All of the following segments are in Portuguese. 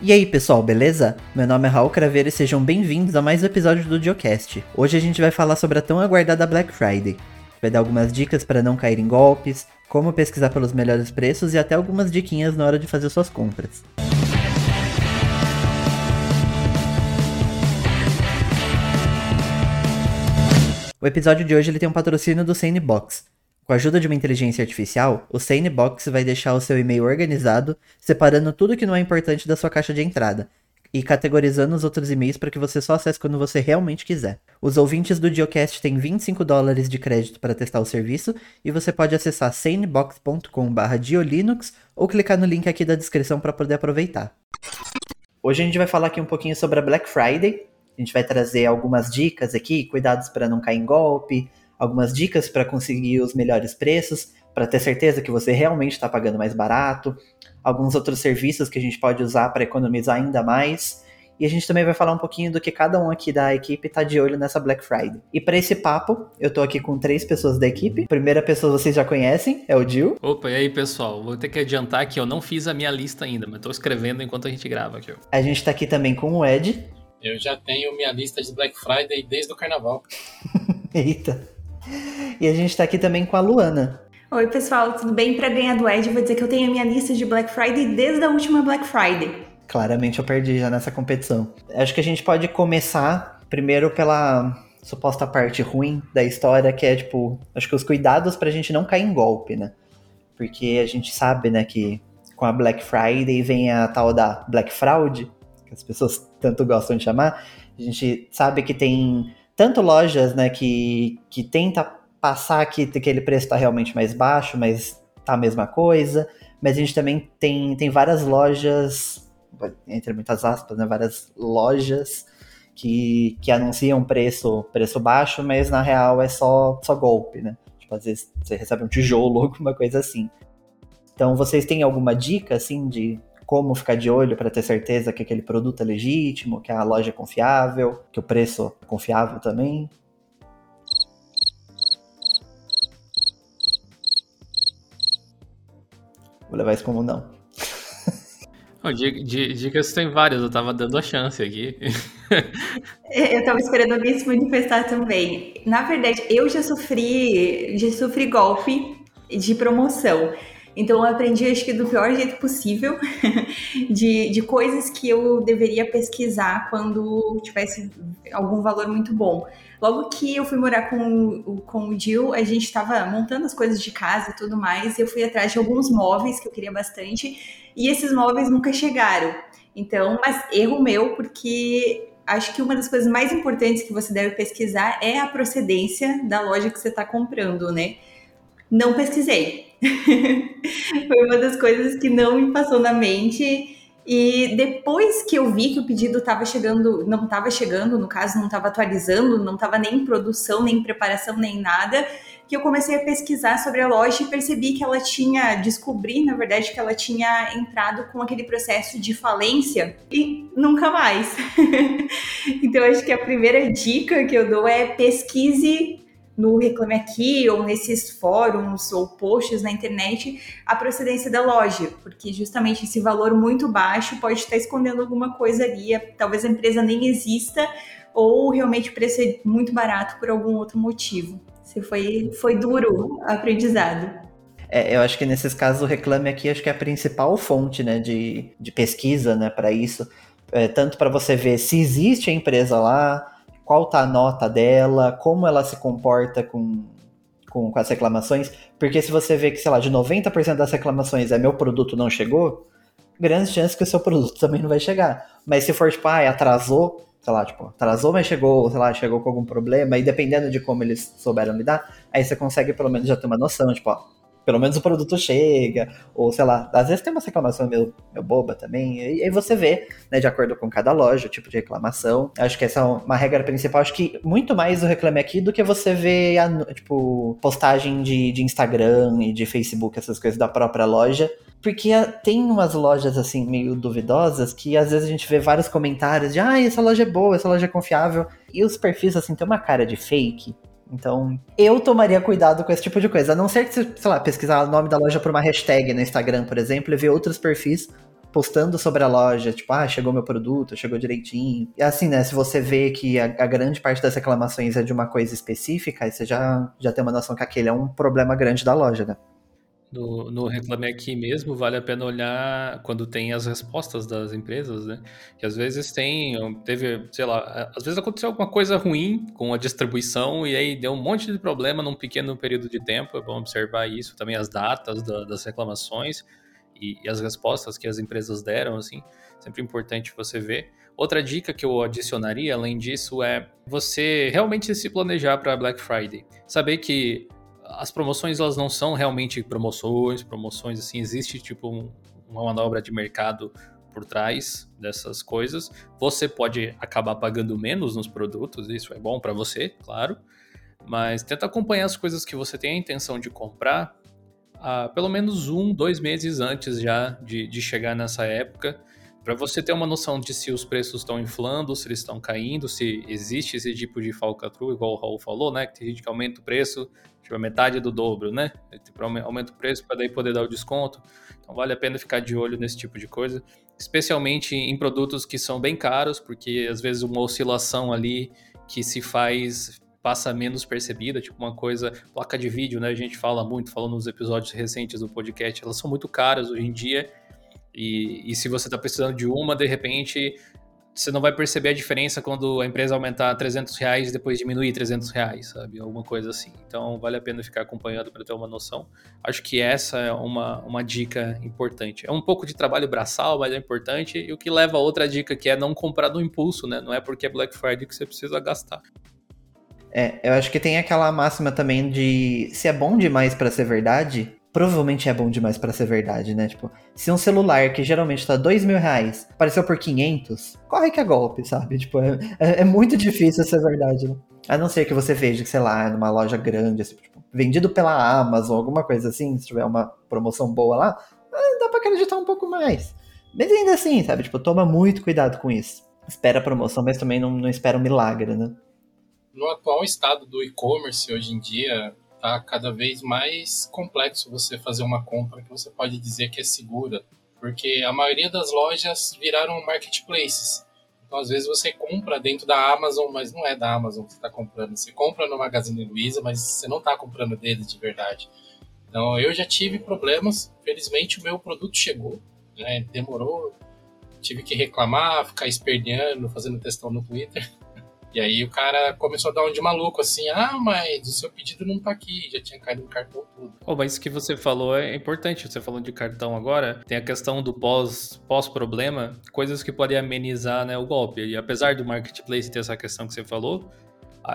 E aí pessoal, beleza? Meu nome é Raul Craveiro e sejam bem-vindos a mais um episódio do Geocast. Hoje a gente vai falar sobre a tão aguardada Black Friday. Vai dar algumas dicas para não cair em golpes, como pesquisar pelos melhores preços e até algumas diquinhas na hora de fazer suas compras. O episódio de hoje ele tem um patrocínio do Sanebox. Com a ajuda de uma inteligência artificial, o Sanebox vai deixar o seu e-mail organizado, separando tudo que não é importante da sua caixa de entrada e categorizando os outros e-mails para que você só acesse quando você realmente quiser. Os ouvintes do Geocast têm 25 dólares de crédito para testar o serviço e você pode acessar sanebox.com/diolinux ou clicar no link aqui da descrição para poder aproveitar. Hoje a gente vai falar aqui um pouquinho sobre a Black Friday. A gente vai trazer algumas dicas aqui, cuidados para não cair em golpe, algumas dicas para conseguir os melhores preços, para ter certeza que você realmente está pagando mais barato, alguns outros serviços que a gente pode usar para economizar ainda mais. E a gente também vai falar um pouquinho do que cada um aqui da equipe está de olho nessa Black Friday. E para esse papo, eu tô aqui com três pessoas da equipe. A primeira pessoa vocês já conhecem, é o Gil. Opa, e aí pessoal? Vou ter que adiantar que eu não fiz a minha lista ainda, mas tô escrevendo enquanto a gente grava aqui. A gente tá aqui também com o Ed. Eu já tenho minha lista de Black Friday desde o carnaval. Eita. E a gente tá aqui também com a Luana. Oi, pessoal, tudo bem? Para ganhar do Ed, vou dizer que eu tenho a minha lista de Black Friday desde a última Black Friday. Claramente eu perdi já nessa competição. Acho que a gente pode começar primeiro pela suposta parte ruim da história, que é tipo, acho que os cuidados pra gente não cair em golpe, né? Porque a gente sabe, né, que com a Black Friday vem a tal da Black Fraud, que as pessoas tanto gostam de chamar. A gente sabe que tem tanto lojas, né, que, que tenta passar que aquele preço está realmente mais baixo, mas tá a mesma coisa. Mas a gente também tem, tem várias lojas, entre muitas aspas, né, várias lojas que, que anunciam preço, preço baixo, mas na real é só, só golpe, né? Tipo, às vezes você recebe um tijolo ou alguma coisa assim. Então, vocês têm alguma dica, assim, de como ficar de olho para ter certeza que aquele produto é legítimo, que a loja é confiável, que o preço é confiável também. Vou levar isso como não. Dicas tem várias, eu tava dando a chance aqui. eu tava esperando alguém se manifestar também. Na verdade, eu já sofri, já sofri golpe de promoção. Então eu aprendi, acho que do pior jeito possível, de, de coisas que eu deveria pesquisar quando tivesse algum valor muito bom. Logo que eu fui morar com, com o Jill, a gente estava montando as coisas de casa e tudo mais, e eu fui atrás de alguns móveis que eu queria bastante, e esses móveis nunca chegaram. Então, mas erro meu, porque acho que uma das coisas mais importantes que você deve pesquisar é a procedência da loja que você está comprando, né? Não pesquisei. Foi uma das coisas que não me passou na mente. E depois que eu vi que o pedido estava chegando, não estava chegando, no caso, não estava atualizando, não estava nem em produção, nem em preparação, nem nada, que eu comecei a pesquisar sobre a loja e percebi que ela tinha, descobri, na verdade, que ela tinha entrado com aquele processo de falência e nunca mais. então, acho que a primeira dica que eu dou é pesquise no Reclame Aqui ou nesses fóruns ou posts na internet a procedência da loja, porque justamente esse valor muito baixo pode estar escondendo alguma coisa ali, talvez a empresa nem exista ou realmente o preço é muito barato por algum outro motivo. Se foi, foi duro aprendizado. É, eu acho que nesses casos o Reclame Aqui acho que é a principal fonte né, de, de pesquisa né, para isso. É, tanto para você ver se existe a empresa lá, qual tá a nota dela, como ela se comporta com, com, com as reclamações. Porque se você vê que, sei lá, de 90% das reclamações é meu produto não chegou, grandes chances que o seu produto também não vai chegar. Mas se for, tipo, ah, atrasou, sei lá, tipo, atrasou, mas chegou, sei lá, chegou com algum problema, e dependendo de como eles souberam lidar, aí você consegue pelo menos já ter uma noção, tipo, ó, pelo menos o produto chega, ou sei lá, às vezes tem uma reclamação meio, meio boba também, e aí você vê, né, de acordo com cada loja, o tipo de reclamação. Acho que essa é uma regra principal, acho que muito mais o Reclame Aqui do que você vê, a, tipo, postagem de, de Instagram e de Facebook, essas coisas da própria loja, porque tem umas lojas assim meio duvidosas que às vezes a gente vê vários comentários de ah, essa loja é boa, essa loja é confiável. E os perfis assim tem uma cara de fake. Então, eu tomaria cuidado com esse tipo de coisa. A não ser que você, sei lá, pesquisar o nome da loja por uma hashtag no Instagram, por exemplo, e ver outros perfis postando sobre a loja, tipo, ah, chegou meu produto, chegou direitinho. E assim, né, se você vê que a, a grande parte das reclamações é de uma coisa específica, aí você já, já tem uma noção que aquele é um problema grande da loja, né? No, no Reclame Aqui mesmo, vale a pena olhar quando tem as respostas das empresas, né? Que às vezes tem, teve, sei lá, às vezes aconteceu alguma coisa ruim com a distribuição e aí deu um monte de problema num pequeno período de tempo. É bom observar isso, também as datas da, das reclamações e, e, as respostas que as empresas deram, assim, sempre importante você ver. Outra dica que eu adicionaria, além disso, é você realmente se planejar para Black Friday. Saber que as promoções elas não são realmente promoções, promoções assim, existe tipo um, uma manobra de mercado por trás dessas coisas. Você pode acabar pagando menos nos produtos, isso é bom para você, claro, mas tenta acompanhar as coisas que você tem a intenção de comprar uh, pelo menos um, dois meses antes já de, de chegar nessa época para você ter uma noção de se os preços estão inflando, se eles estão caindo, se existe esse tipo de falcatrua, igual o Raul falou, né? Que tem gente que aumenta o preço, tipo, a metade do dobro, né? Tipo, aumenta o preço para daí poder dar o desconto. Então vale a pena ficar de olho nesse tipo de coisa, especialmente em produtos que são bem caros, porque às vezes uma oscilação ali que se faz passa menos percebida, tipo uma coisa, placa de vídeo, né? A gente fala muito, falou nos episódios recentes do podcast, elas são muito caras hoje em dia e, e se você está precisando de uma, de repente você não vai perceber a diferença quando a empresa aumentar 300 reais e depois diminuir 300 reais, sabe? Alguma coisa assim. Então, vale a pena ficar acompanhando para ter uma noção. Acho que essa é uma, uma dica importante. É um pouco de trabalho braçal, mas é importante. E o que leva a outra dica, que é não comprar no impulso, né? Não é porque é Black Friday que você precisa gastar. É, eu acho que tem aquela máxima também de se é bom demais para ser verdade, provavelmente é bom demais para ser verdade, né? Tipo, se um celular que geralmente tá dois mil reais apareceu por 500, corre que é golpe, sabe? Tipo, é, é, é muito difícil ser verdade, né? A não ser que você veja sei lá, numa loja grande, assim, tipo, vendido pela Amazon, alguma coisa assim, se tiver uma promoção boa lá, ah, dá pra acreditar um pouco mais. Mas ainda assim, sabe? Tipo, toma muito cuidado com isso. Espera a promoção, mas também não, não espera um milagre, né? No atual estado do e-commerce, hoje em dia, tá cada vez mais complexo você fazer uma compra que você pode dizer que é segura, porque a maioria das lojas viraram marketplaces. Então, às vezes você compra dentro da Amazon, mas não é da Amazon que você está comprando. Você compra no Magazine Luiza, mas você não está comprando deles de verdade. Então, eu já tive problemas. Felizmente, o meu produto chegou. Né? Demorou. Tive que reclamar, ficar esperneando, fazendo testão no Twitter. E aí o cara começou a dar um de maluco, assim, ah, mas o seu pedido não tá aqui, já tinha caído no cartão tudo. Oh, mas isso que você falou é importante, você falou de cartão agora, tem a questão do pós, pós-problema, coisas que podem amenizar né, o golpe. E apesar do marketplace ter essa questão que você falou,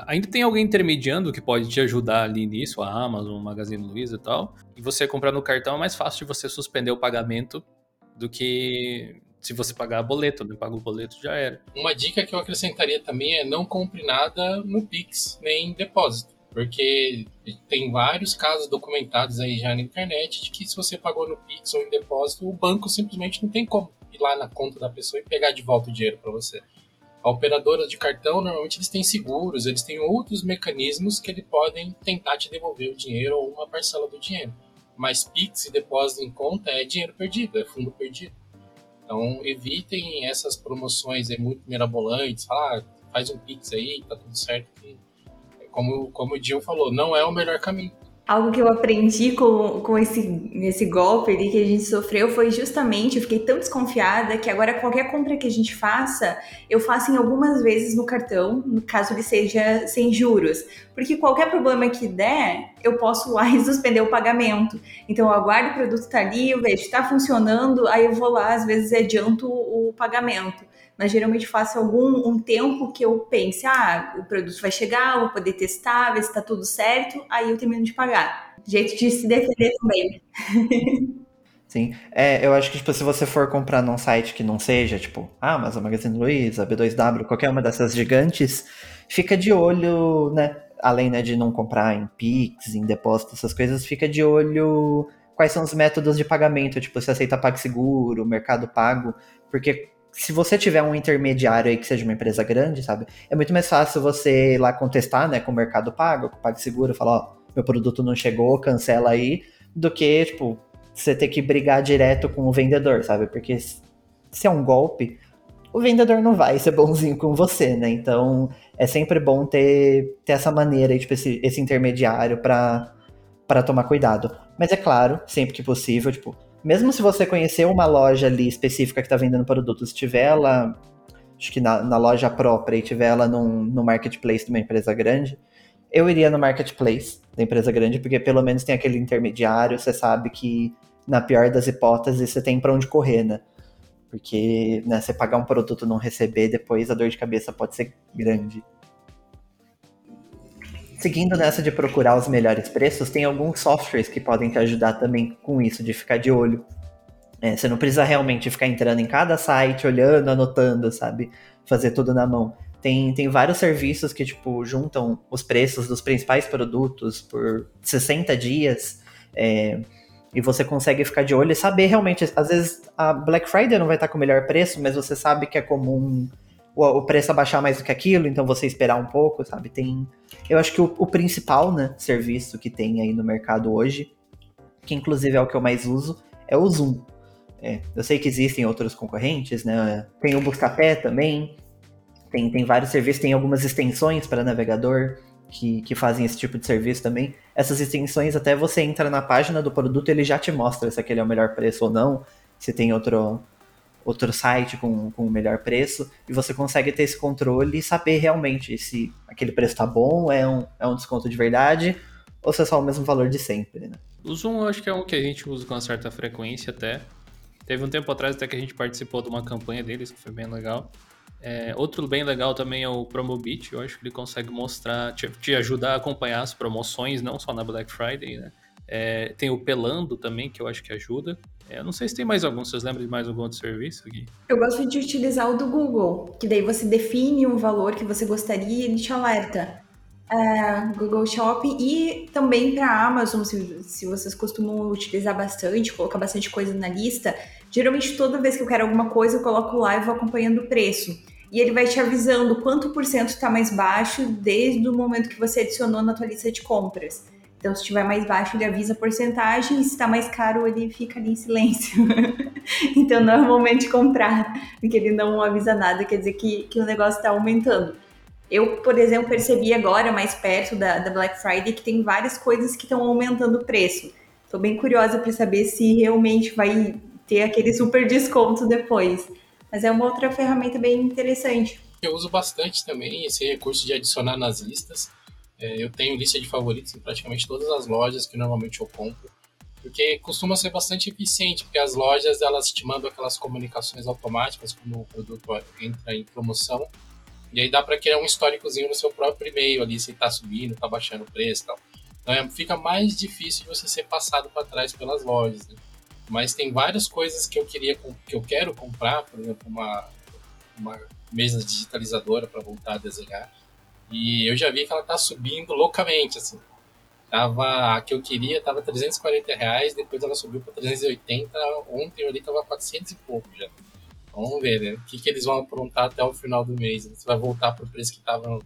ainda tem alguém intermediando que pode te ajudar ali nisso, a Amazon, o Magazine Luiza e tal. E você comprar no cartão é mais fácil de você suspender o pagamento do que se você pagar boleto, né? Paga o boleto, já era. Uma dica que eu acrescentaria também é não compre nada no Pix, nem em depósito. Porque tem vários casos documentados aí já na internet de que se você pagou no Pix ou em depósito, o banco simplesmente não tem como ir lá na conta da pessoa e pegar de volta o dinheiro para você. A operadora de cartão, normalmente eles têm seguros, eles têm outros mecanismos que eles podem tentar te devolver o dinheiro ou uma parcela do dinheiro. Mas Pix e depósito em conta é dinheiro perdido, é fundo perdido. Então, evitem essas promoções aí muito mirabolantes. Ah, faz um Pix aí, tá tudo certo. Como, como o Gil falou, não é o melhor caminho. Algo que eu aprendi com, com esse, esse golpe ali que a gente sofreu foi justamente, eu fiquei tão desconfiada que agora qualquer compra que a gente faça, eu faço em algumas vezes no cartão, no caso ele seja sem juros. Porque qualquer problema que der, eu posso lá e suspender o pagamento. Então eu aguardo o produto tá ali, eu vejo, tá funcionando, aí eu vou lá, às vezes adianto o pagamento mas geralmente faço algum um tempo que eu pense, ah, o produto vai chegar, vou poder testar, ver se está tudo certo, aí eu termino de pagar. Jeito de se defender também. Sim. É, eu acho que, tipo, se você for comprar num site que não seja, tipo, Amazon, Magazine Luiza, B2W, qualquer uma dessas gigantes, fica de olho, né? Além né, de não comprar em Pix, em depósito, essas coisas, fica de olho quais são os métodos de pagamento, tipo, se aceita PagSeguro, Mercado Pago, porque se você tiver um intermediário aí que seja uma empresa grande, sabe? É muito mais fácil você ir lá contestar, né, com o Mercado Pago, com o PagSeguro, falar, ó, meu produto não chegou, cancela aí, do que, tipo, você ter que brigar direto com o vendedor, sabe? Porque se é um golpe, o vendedor não vai ser bonzinho com você, né? Então é sempre bom ter, ter essa maneira, tipo, esse, esse intermediário para tomar cuidado. Mas é claro, sempre que possível, tipo, mesmo se você conhecer uma loja ali específica que está vendendo produtos, se tiver ela, acho que na, na, loja própria e tiver ela num, no marketplace de uma empresa grande, eu iria no marketplace da empresa grande, porque pelo menos tem aquele intermediário, você sabe que na pior das hipóteses você tem para onde correr, né? Porque né, você pagar um produto não receber, depois a dor de cabeça pode ser grande. Seguindo nessa de procurar os melhores preços, tem alguns softwares que podem te ajudar também com isso, de ficar de olho. É, você não precisa realmente ficar entrando em cada site, olhando, anotando, sabe? Fazer tudo na mão. Tem, tem vários serviços que, tipo, juntam os preços dos principais produtos por 60 dias. É, e você consegue ficar de olho e saber realmente. Às vezes a Black Friday não vai estar com o melhor preço, mas você sabe que é comum o, o preço abaixar mais do que aquilo, então você esperar um pouco, sabe? Tem. Eu acho que o, o principal, né, serviço que tem aí no mercado hoje, que inclusive é o que eu mais uso, é o Zoom. É, eu sei que existem outros concorrentes, né? Tem o Buscapé também, tem, tem vários serviços, tem algumas extensões para navegador que, que fazem esse tipo de serviço também. Essas extensões, até você entra na página do produto, ele já te mostra se aquele é o melhor preço ou não, se tem outro, outro site com, com o melhor preço, e você consegue ter esse controle e saber realmente se aquele preço tá bom, é um, é um desconto de verdade, ou se é só o mesmo valor de sempre, né? O Zoom eu acho que é um que a gente usa com uma certa frequência até. Teve um tempo atrás até que a gente participou de uma campanha deles, que foi bem legal. É, outro bem legal também é o Promobit, eu acho que ele consegue mostrar, te, te ajudar a acompanhar as promoções, não só na Black Friday, né? É, tem o Pelando também, que eu acho que ajuda. É, eu não sei se tem mais algum, vocês lembram de mais algum outro serviço aqui? Eu gosto de utilizar o do Google, que daí você define um valor que você gostaria e ele te alerta. É, Google Shop e também para Amazon, se, se vocês costumam utilizar bastante, colocar bastante coisa na lista, geralmente toda vez que eu quero alguma coisa eu coloco lá e vou acompanhando o preço. E ele vai te avisando quanto por cento está mais baixo desde o momento que você adicionou na tua lista de compras. Então, se estiver mais baixo, ele avisa a porcentagem, e se está mais caro, ele fica ali em silêncio. então, não é o momento de comprar, porque ele não avisa nada, quer dizer que, que o negócio está aumentando. Eu, por exemplo, percebi agora, mais perto da, da Black Friday, que tem várias coisas que estão aumentando o preço. Estou bem curiosa para saber se realmente vai ter aquele super desconto depois. Mas é uma outra ferramenta bem interessante. Eu uso bastante também esse recurso de adicionar nas listas. É, eu tenho lista de favoritos em praticamente todas as lojas que normalmente eu compro, porque costuma ser bastante eficiente, porque as lojas elas te mandam aquelas comunicações automáticas quando o produto entra em promoção, e aí dá para criar um históricozinho no seu próprio e-mail ali, se está subindo, está baixando o preço e tal. Então é, fica mais difícil você ser passado para trás pelas lojas. Né? Mas tem várias coisas que eu queria que eu quero comprar, por exemplo, uma, uma mesa digitalizadora para voltar a desenhar e eu já vi que ela tá subindo loucamente, assim. Tava, a que eu queria tava 340 reais, depois ela subiu para 380, ontem ali tava 400 e pouco já. Vamos ver, né? O que, que eles vão aprontar até o final do mês. Se vai voltar pro preço que tava,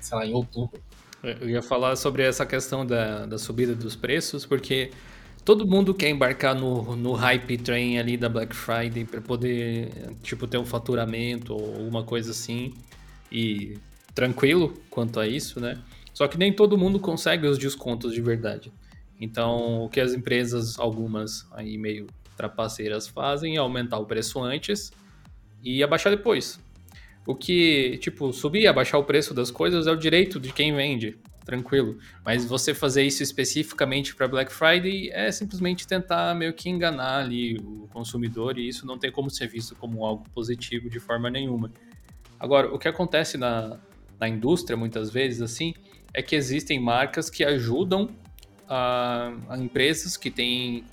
sei lá, em outubro. Eu ia falar sobre essa questão da, da subida dos preços, porque todo mundo quer embarcar no, no hype train ali da Black Friday para poder, tipo, ter um faturamento ou uma coisa assim. E tranquilo quanto a isso, né? Só que nem todo mundo consegue os descontos de verdade. Então, o que as empresas, algumas aí meio trapaceiras fazem é aumentar o preço antes e abaixar depois. O que, tipo, subir e abaixar o preço das coisas é o direito de quem vende, tranquilo. Mas você fazer isso especificamente para Black Friday é simplesmente tentar meio que enganar ali o consumidor e isso não tem como ser visto como algo positivo de forma nenhuma. Agora, o que acontece na, na indústria, muitas vezes, assim, é que existem marcas que ajudam a, a empresas que têm,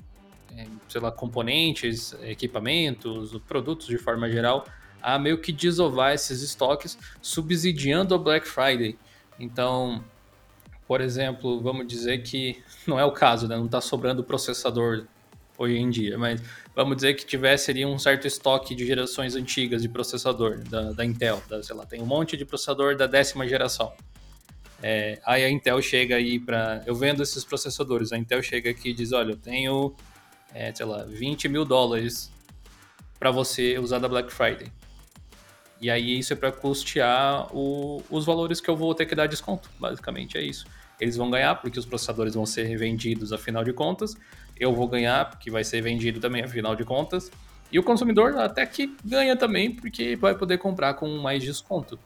é, sei lá, componentes, equipamentos, produtos de forma geral, a meio que desovar esses estoques, subsidiando a Black Friday. Então, por exemplo, vamos dizer que não é o caso, né? não está sobrando processador hoje em dia, mas vamos dizer que tivesse ali um certo estoque de gerações antigas de processador da, da Intel, da, sei lá, tem um monte de processador da décima geração. É, aí a Intel chega aí para. Eu vendo esses processadores, a Intel chega aqui e diz: olha, eu tenho é, sei lá, 20 mil dólares para você usar da Black Friday. E aí isso é para custear o, os valores que eu vou ter que dar desconto. Basicamente é isso. Eles vão ganhar porque os processadores vão ser vendidos afinal de contas. Eu vou ganhar porque vai ser vendido também afinal de contas. E o consumidor até que ganha também porque vai poder comprar com mais desconto.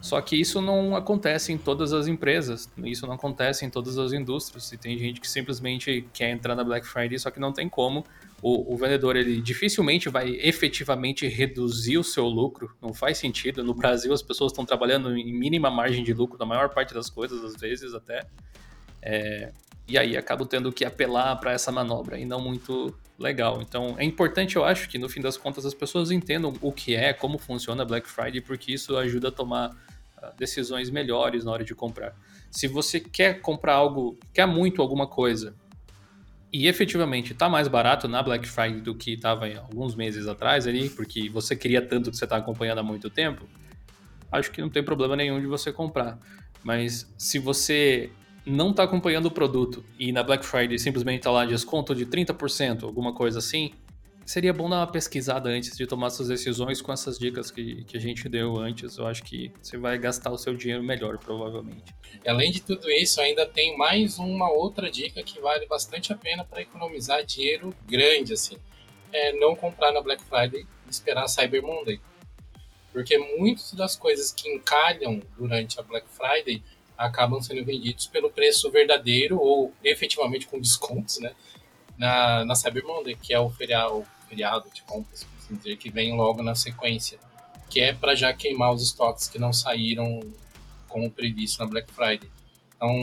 Só que isso não acontece em todas as empresas, isso não acontece em todas as indústrias. E tem gente que simplesmente quer entrar na Black Friday, só que não tem como. O, o, vendedor ele dificilmente vai efetivamente reduzir o seu lucro, não faz sentido. No Brasil as pessoas estão trabalhando em mínima margem de lucro na maior parte das coisas, às vezes até. É, e aí acabo tendo que apelar para essa manobra e não muito legal. Então é importante, eu acho, que no fim das contas as pessoas entendam o que é, como funciona Black Friday, porque isso ajuda a tomar decisões melhores na hora de comprar. Se você quer comprar algo, quer muito alguma coisa e efetivamente está mais barato na Black Friday do que estava alguns meses atrás ali, porque você queria tanto que você está acompanhando há muito tempo, acho que não tem problema nenhum de você comprar. Mas se você não está acompanhando o produto e na Black Friday simplesmente está lá desconto de 30%, alguma coisa assim, seria bom dar uma pesquisada antes de tomar suas decisões com essas dicas que, que a gente deu antes. Eu acho que você vai gastar o seu dinheiro melhor, provavelmente. Além de tudo isso, ainda tem mais uma outra dica que vale bastante a pena para economizar dinheiro grande, assim. É não comprar na Black Friday e esperar Cyber Monday. Porque muitas das coisas que encalham durante a Black Friday acabam sendo vendidos pelo preço verdadeiro ou efetivamente com descontos, né? Na, na Cyber Monday, que é o feriado, feriado de compras, assim dizer, que vem logo na sequência, que é para já queimar os estoques que não saíram como previsto na Black Friday. Então,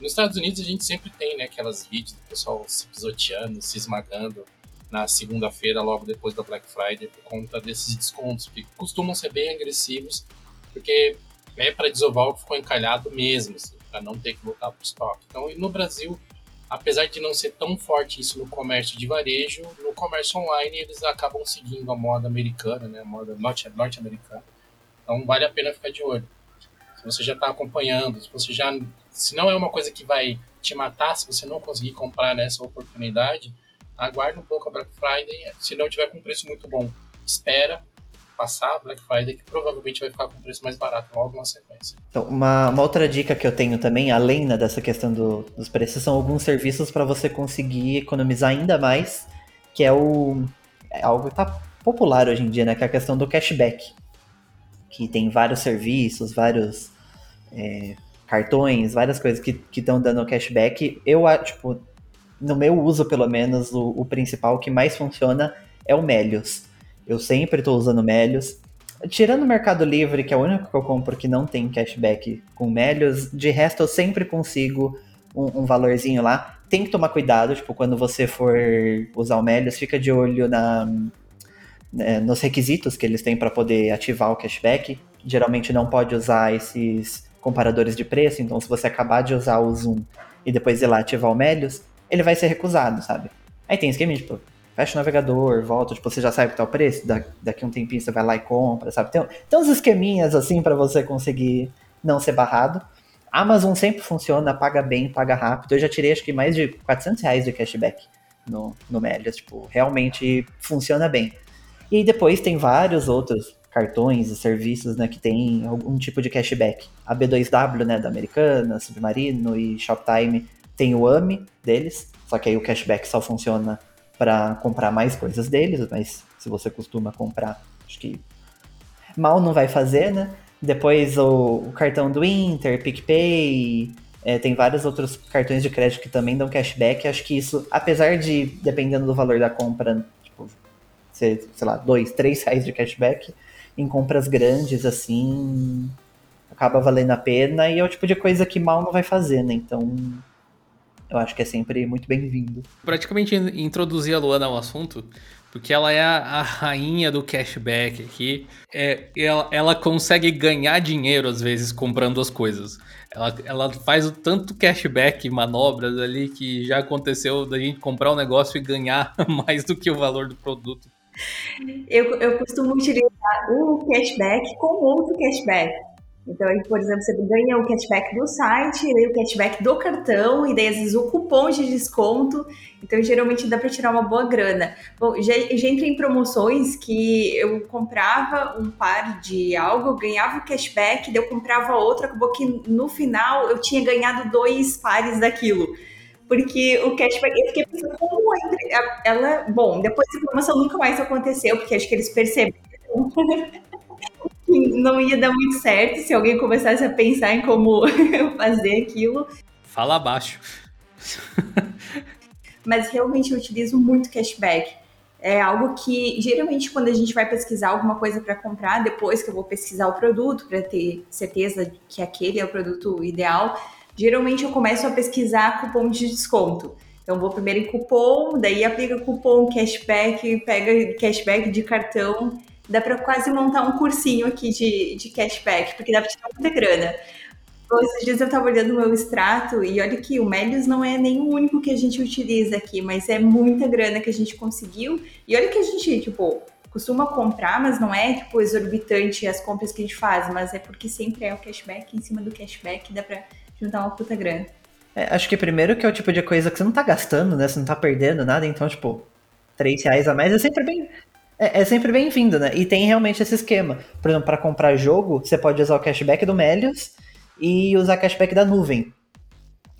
nos Estados Unidos a gente sempre tem né, aquelas vídeos do pessoal se pisoteando, se esmagando na segunda-feira, logo depois da Black Friday, por conta desses descontos, que costumam ser bem agressivos, porque é para desovar o que ficou encalhado mesmo, assim, para não ter que voltar para o estoque. Então, no Brasil, apesar de não ser tão forte isso no comércio de varejo, no comércio online eles acabam seguindo a moda americana, né, a moda norte-americana. Então vale a pena ficar de olho. Se você já está acompanhando, se você já, se não é uma coisa que vai te matar, se você não conseguir comprar nessa oportunidade, aguarde um pouco a Black Friday. Se não tiver com preço muito bom, espera, passar Black Friday, que provavelmente vai ficar com preço mais barato logo na sequência. Então, uma, uma outra dica que eu tenho também, além né, dessa questão do, dos preços, são alguns serviços para você conseguir economizar ainda mais, que é o é algo que está popular hoje em dia, né? Que é a questão do cashback. Que tem vários serviços, vários é, cartões, várias coisas que estão dando cashback. Eu, tipo, no meu uso, pelo menos, o, o principal que mais funciona é o Melios. Eu sempre estou usando Melios. Tirando o Mercado Livre, que é o único que eu compro que não tem cashback com Melios, de resto eu sempre consigo um, um, valorzinho lá. Tem que tomar cuidado, tipo, quando você for usar o Melios, fica de olho na, né, nos requisitos que eles têm para poder ativar o cashback. Geralmente não pode usar esses comparadores de preço, então se você acabar de usar o Zoom e depois ir lá ativar o Melios, ele vai ser recusado, sabe? Aí tem esquema, tipo, fecha o navegador, volta, tipo, você já sabe que tá o preço, daqui um tempinho você vai lá e compra, sabe? Tem, tem uns esqueminhas assim para você conseguir não ser barrado. Amazon sempre funciona, paga bem, paga rápido. Eu já tirei acho que mais de 400 reais de cashback no, no Melias, tipo, realmente funciona bem. E depois tem vários outros cartões e serviços, né, que tem algum tipo de cashback. A B2W, né, da Americana, Submarino e Shoptime tem o AMI deles, só que aí o cashback só funciona para comprar mais coisas deles, mas se você costuma comprar, acho que mal não vai fazer, né? Depois o, o cartão do Inter, PicPay, é, tem vários outros cartões de crédito que também dão cashback. Acho que isso, apesar de, dependendo do valor da compra, tipo, ser, sei lá, dois, três reais de cashback, em compras grandes, assim, acaba valendo a pena e é o tipo de coisa que mal não vai fazer, né? Então, eu acho que é sempre muito bem-vindo. Praticamente introduzir a Luana ao assunto, porque ela é a, a rainha do cashback aqui. É, ela, ela consegue ganhar dinheiro, às vezes, comprando as coisas. Ela, ela faz o tanto cashback, manobras ali, que já aconteceu da gente comprar um negócio e ganhar mais do que o valor do produto. Eu, eu costumo utilizar o cashback com outro cashback. Então, aí, por exemplo, você ganha o cashback do site, e o cashback do cartão, e daí às vezes o cupom de desconto. Então, geralmente dá para tirar uma boa grana. Bom, já, já entrei em promoções que eu comprava um par de algo, ganhava o cashback, daí eu comprava outro, acabou que no final eu tinha ganhado dois pares daquilo. Porque o cashback, eu fiquei pensando, como ela. Bom, depois da promoção nunca mais aconteceu, porque acho que eles perceberam. não ia dar muito certo se alguém começasse a pensar em como fazer aquilo. Fala abaixo. Mas realmente eu utilizo muito cashback. É algo que geralmente quando a gente vai pesquisar alguma coisa para comprar, depois que eu vou pesquisar o produto para ter certeza que aquele é o produto ideal, geralmente eu começo a pesquisar cupom de desconto. Então vou primeiro em cupom, daí aplica cupom cashback, pega cashback de cartão dá para quase montar um cursinho aqui de, de cashback, porque dá para tirar muita grana. Esses dias eu estava olhando o meu extrato e olha que o Melius não é nem o único que a gente utiliza aqui, mas é muita grana que a gente conseguiu. E olha que a gente, tipo, costuma comprar, mas não é, tipo, exorbitante as compras que a gente faz, mas é porque sempre é o cashback, em cima do cashback dá para juntar uma puta grana. É, acho que primeiro que é o tipo de coisa que você não tá gastando, né? Você não tá perdendo nada, então, tipo, 3 reais a mais é sempre bem, é, é sempre bem-vindo, né? E tem realmente esse esquema. Por exemplo, para comprar jogo, você pode usar o cashback do Melius e usar cashback da nuvem.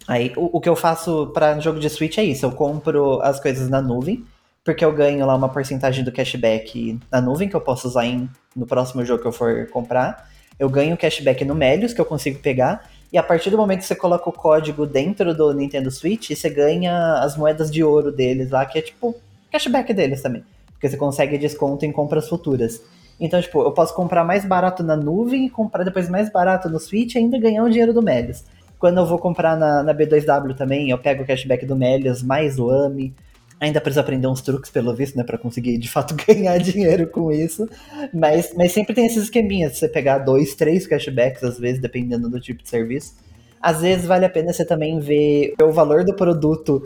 Aí, o, o que eu faço para jogo de Switch é isso: eu compro as coisas na nuvem, porque eu ganho lá uma porcentagem do cashback na nuvem que eu posso usar em, no próximo jogo que eu for comprar. Eu ganho cashback no Melius, que eu consigo pegar. E a partir do momento que você coloca o código dentro do Nintendo Switch, você ganha as moedas de ouro deles lá, que é tipo cashback deles também porque você consegue desconto em compras futuras. Então, tipo, eu posso comprar mais barato na nuvem e comprar depois mais barato no Switch e ainda ganhar o dinheiro do Melios. Quando eu vou comprar na, na B2W também, eu pego o cashback do Melios mais o AMI. Ainda preciso aprender uns truques, pelo visto, né, pra conseguir de fato ganhar dinheiro com isso. Mas, mas sempre tem esses esqueminhas, você pegar dois, três cashbacks, às vezes, dependendo do tipo de serviço. Às vezes vale a pena você também ver o valor do produto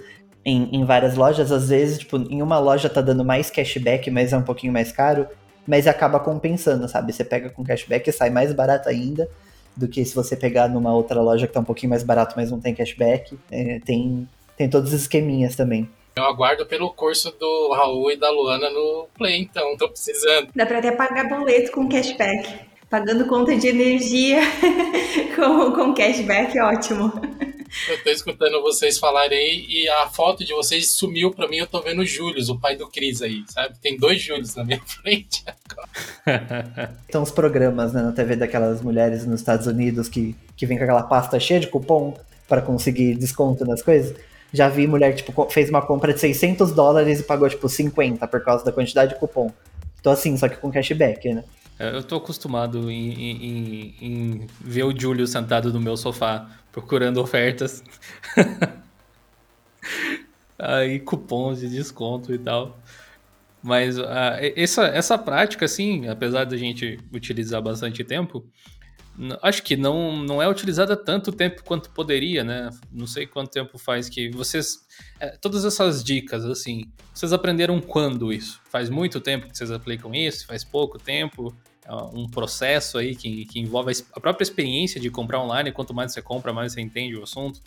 em, em várias lojas, às vezes, tipo, em uma loja tá dando mais cashback, mas é um pouquinho mais caro, mas acaba compensando, sabe? Você pega com cashback e sai mais barato ainda do que se você pegar numa outra loja que tá um pouquinho mais barato, mas não tem cashback. É, tem, tem todos os esqueminhas também. Eu aguardo pelo curso do Raul e da Luana no Play, então, tô precisando. Dá pra até pagar boleto com cashback. Pagando conta de energia com, com cashback, ótimo. Eu tô escutando vocês falarem e a foto de vocês sumiu pra mim. Eu tô vendo o Júlio, o pai do Cris aí, sabe? Tem dois Júlios na minha frente agora. Tem uns programas né, na TV daquelas mulheres nos Estados Unidos que, que vem com aquela pasta cheia de cupom para conseguir desconto nas coisas. Já vi mulher, tipo, fez uma compra de 600 dólares e pagou, tipo, 50 por causa da quantidade de cupom. Tô assim, só que com cashback, né? É, eu tô acostumado em, em, em, ver o Júlio sentado no meu sofá procurando ofertas. Aí cupons de desconto e tal. Mas uh, essa, essa prática, assim, apesar da gente utilizar bastante tempo, acho que não, não é utilizada tanto tempo quanto poderia, né? Não sei quanto tempo faz que vocês. É, todas essas dicas, assim, vocês aprenderam quando isso? Faz muito tempo que vocês aplicam isso? Faz pouco tempo? um processo aí que, que envolve a própria experiência de comprar online. Quanto mais você compra, mais você entende o assunto.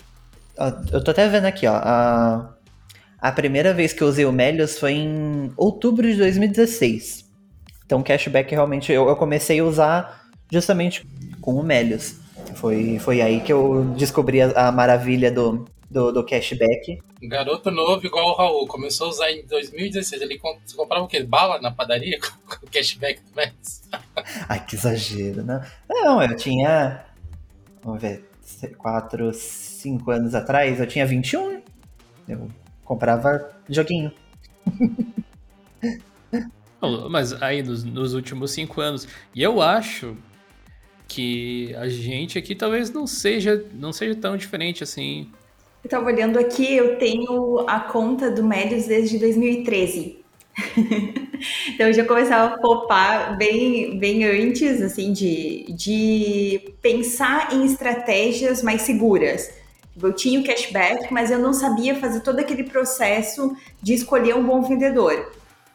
Eu tô até vendo aqui, ó. A, a primeira vez que eu usei o Melios foi em outubro de 2016. Então, cashback realmente eu, eu comecei a usar justamente com o Melios. Foi, foi aí que eu descobri a, a maravilha do, do, do cashback. Garoto novo igual o Raul, começou a usar em 2016. Ele comp comprava o quê? Bala na padaria com cashback do Max? Ai, que exagero, né? Não, eu tinha. Vamos ver, 4, 5 anos atrás, eu tinha 21. Eu comprava joguinho. Mas aí nos, nos últimos 5 anos. E eu acho que a gente aqui talvez não seja, não seja tão diferente assim eu estava olhando aqui, eu tenho a conta do Médios desde 2013. então eu já começava a poupar bem, bem antes, assim, de, de pensar em estratégias mais seguras. Tipo, eu tinha o cashback, mas eu não sabia fazer todo aquele processo de escolher um bom vendedor.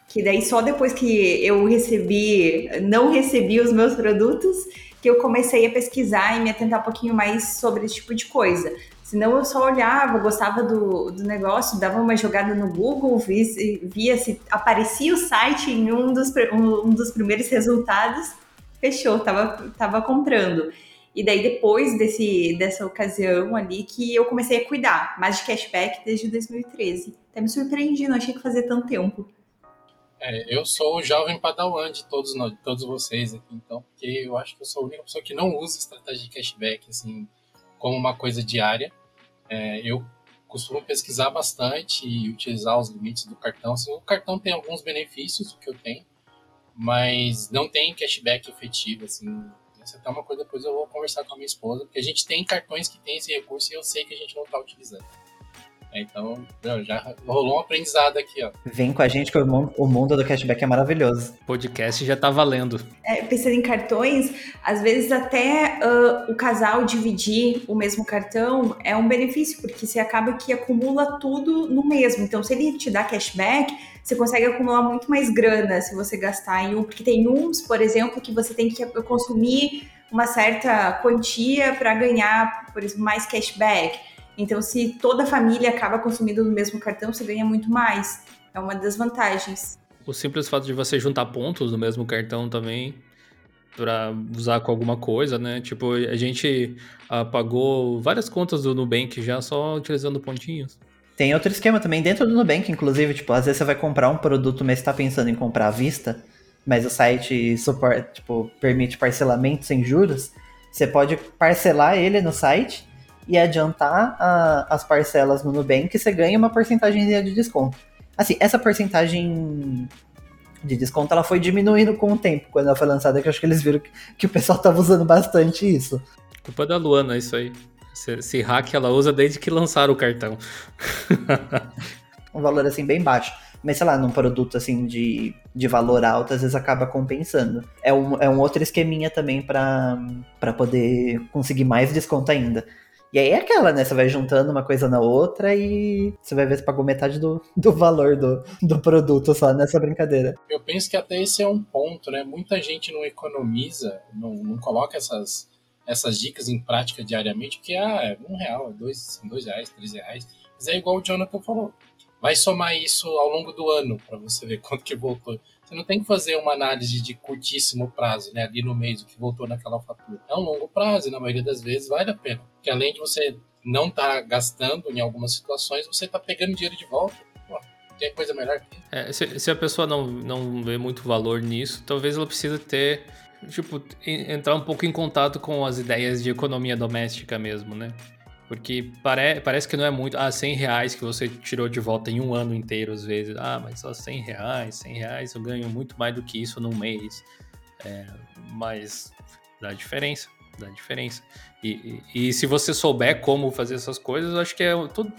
Que daí só depois que eu recebi, não recebi os meus produtos, que eu comecei a pesquisar e me atentar um pouquinho mais sobre esse tipo de coisa. Senão eu só olhava, gostava do, do negócio, dava uma jogada no Google, via, via se aparecia o site em um dos, um, dos primeiros resultados, fechou, tava, tava comprando. E daí, depois desse, dessa ocasião ali, que eu comecei a cuidar mais de cashback desde 2013. Até me surpreendi, não achei que fazia tanto tempo. É, eu sou o jovem padawan de todos nós, de todos vocês aqui, então, porque eu acho que eu sou a única pessoa que não usa estratégia de cashback, assim, como uma coisa diária. É, eu costumo pesquisar bastante e utilizar os limites do cartão. Assim, o cartão tem alguns benefícios, o que eu tenho, mas não tem cashback efetivo. Assim, essa é uma coisa depois eu vou conversar com a minha esposa, porque a gente tem cartões que tem esse recurso e eu sei que a gente não está utilizando. É, então, já rolou um aprendizado aqui, ó. Vem com a gente que o mundo do cashback é maravilhoso. O podcast já tá valendo. É, pensando em cartões, às vezes até uh, o casal dividir o mesmo cartão é um benefício, porque você acaba que acumula tudo no mesmo. Então, se ele te dá cashback, você consegue acumular muito mais grana se você gastar em um, porque tem uns, por exemplo, que você tem que consumir uma certa quantia para ganhar, por exemplo, mais cashback. Então, se toda a família acaba consumindo no mesmo cartão, você ganha muito mais. É uma das vantagens. O simples fato de você juntar pontos no mesmo cartão também para usar com alguma coisa, né? Tipo, a gente uh, pagou várias contas do Nubank já só utilizando pontinhos. Tem outro esquema também dentro do Nubank, inclusive, tipo, às vezes você vai comprar um produto, mas está pensando em comprar à vista, mas o site suporta, tipo, permite parcelamento sem juros, você pode parcelar ele no site e adiantar a, as parcelas no Nubank, você ganha uma porcentagem de desconto. Assim, essa porcentagem de desconto ela foi diminuindo com o tempo quando ela foi lançada, que eu acho que eles viram que, que o pessoal tava usando bastante isso. Culpa da Luana, isso aí. Esse hack ela usa desde que lançaram o cartão. um valor assim bem baixo. Mas sei lá, num produto assim de, de valor alto, às vezes acaba compensando. É um, é um outro esqueminha também para poder conseguir mais desconto ainda. E aí é aquela, né? Você vai juntando uma coisa na outra e você vai ver se pagou metade do, do valor do, do produto só nessa brincadeira. Eu penso que até esse é um ponto, né? Muita gente não economiza, não, não coloca essas, essas dicas em prática diariamente, porque ah, é um real, é dois, dois reais, três reais. Mas é igual o Jonathan falou. Vai somar isso ao longo do ano para você ver quanto que voltou. Você não tem que fazer uma análise de curtíssimo prazo, né? Ali no mês, o que voltou naquela fatura. É um longo prazo e na maioria das vezes vale a pena. Porque além de você não estar tá gastando em algumas situações, você está pegando dinheiro de volta. Tem coisa melhor que. É, se, se, a pessoa não, não vê muito valor nisso, talvez ela precise ter, tipo, entrar um pouco em contato com as ideias de economia doméstica mesmo, né? Porque pare, parece que não é muito. Ah, 100 reais que você tirou de volta em um ano inteiro, às vezes. Ah, mas só 100 reais, 100 reais eu ganho muito mais do que isso num mês. É, mas dá diferença, dá diferença. E, e, e, se você souber como fazer essas coisas, eu acho que é tudo.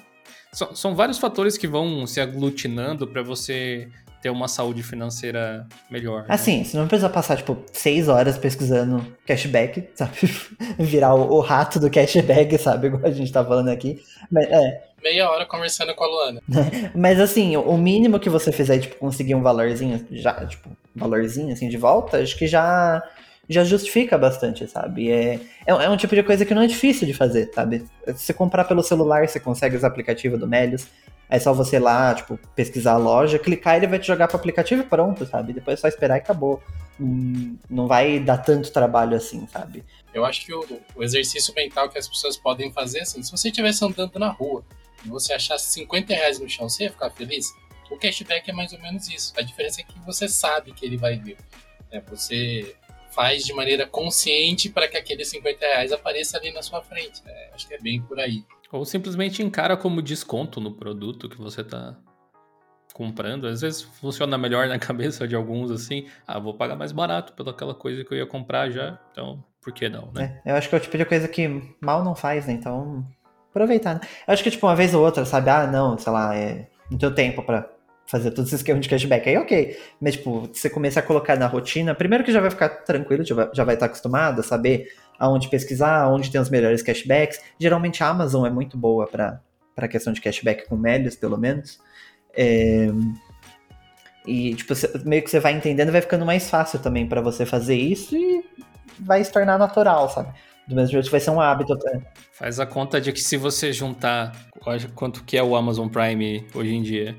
São, são vários fatores que vão se aglutinando para você ter uma saúde financeira melhor. Né? Assim, você não precisa passar, tipo, seis horas pesquisando cashback, sabe? Virar o, o, rato do cashback, sabe? Igual a gente tá falando aqui. Mas, é. Meia hora conversando com a Luana. Mas assim, o mínimo que você fizer, tipo, conseguir um valorzinho, já, tipo, valorzinho assim de volta, acho que já já justifica bastante, sabe? É, é, é, um tipo de coisa que não é difícil de fazer, sabe? Se comprar pelo celular, você consegue os aplicativos do Melios. É só você lá, tipo, pesquisar a loja, clicar, ele vai te jogar pro aplicativo e pronto, sabe? Depois é só esperar e acabou. Não vai dar tanto trabalho assim, sabe? Eu acho que o, o exercício mental que as pessoas podem fazer, assim, se você estivesse andando na rua e você achasse 50 reais no chão, você ia ficar feliz? O cashback é mais ou menos isso. A diferença é que você sabe que ele vai vir. É, você faz de maneira consciente para que aqueles 50 reais apareça ali na sua frente. Né? Acho que é bem por aí. Ou simplesmente encara como desconto no produto que você está comprando. Às vezes funciona melhor na cabeça de alguns assim. Ah, vou pagar mais barato pelaquela coisa que eu ia comprar já. Então, por que não, né? É, eu acho que é o tipo de coisa que mal não faz, né? Então, aproveitar, né? Eu acho que, tipo, uma vez ou outra, sabe? Ah, não, sei lá, é... não tenho tempo para fazer todos esses esquemas de cashback. Aí, ok. Mas, tipo, você começa a colocar na rotina, primeiro que já vai ficar tranquilo, já vai, já vai estar acostumado a saber aonde pesquisar, onde tem os melhores cashbacks. Geralmente a Amazon é muito boa para a questão de cashback com médios, pelo menos. É... E, tipo, meio que você vai entendendo, vai ficando mais fácil também para você fazer isso e vai se tornar natural, sabe? Do mesmo jeito que vai ser um hábito até. Faz a conta de que se você juntar quanto que é o Amazon Prime hoje em dia.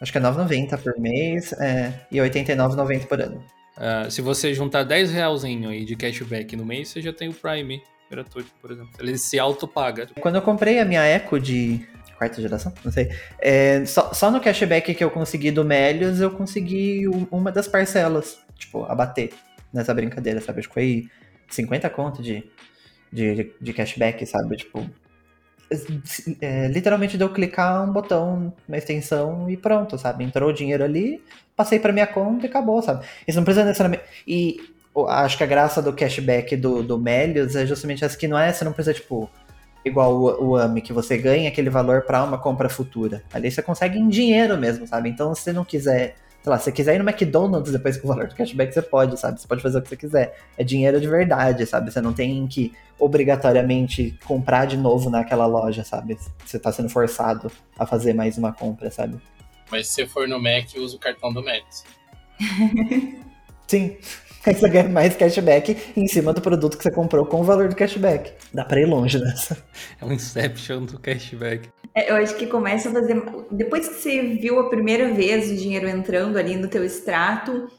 Acho que é 9,90 por mês é, e 89,90 por ano. Uh, se você juntar 10 realzinho aí de cashback no mês, você já tem o Prime gratuito, por exemplo. Ele se autopaga. Quando eu comprei a minha Echo de quarta geração, não sei. É, só, só, no cashback que eu consegui do Melios, eu consegui uma das parcelas, tipo, abater nessa brincadeira, sabe? Acho que foi 50 conto de, de, de cashback, sabe? Tipo, é, literalmente deu clicar um botão na extensão e pronto, sabe? Entrou o dinheiro ali, passei para minha conta e acabou, sabe? Isso não precisa necessariamente. E acho que a graça do cashback do, do Melios é justamente essa que não é, você não precisa, tipo, igual o, o AMI, que você ganha aquele valor para uma compra futura. Ali você consegue em dinheiro mesmo, sabe? Então, se você não quiser, sei lá, se você quiser ir no McDonald's depois com o valor do cashback, você pode, sabe? Você pode fazer o que você quiser. É dinheiro de verdade, sabe? Você não tem que obrigatoriamente comprar de novo naquela loja, sabe? Você tá sendo forçado a fazer mais uma compra, sabe? Mas se você for no Mac, usa o cartão do Mac. Sim. Aí você ganha mais cashback em cima do produto que você comprou com o valor do cashback. Dá pra ir longe nessa. É um inception do cashback. É, eu acho que começa a fazer. Depois que você viu a primeira vez o dinheiro entrando ali no teu extrato,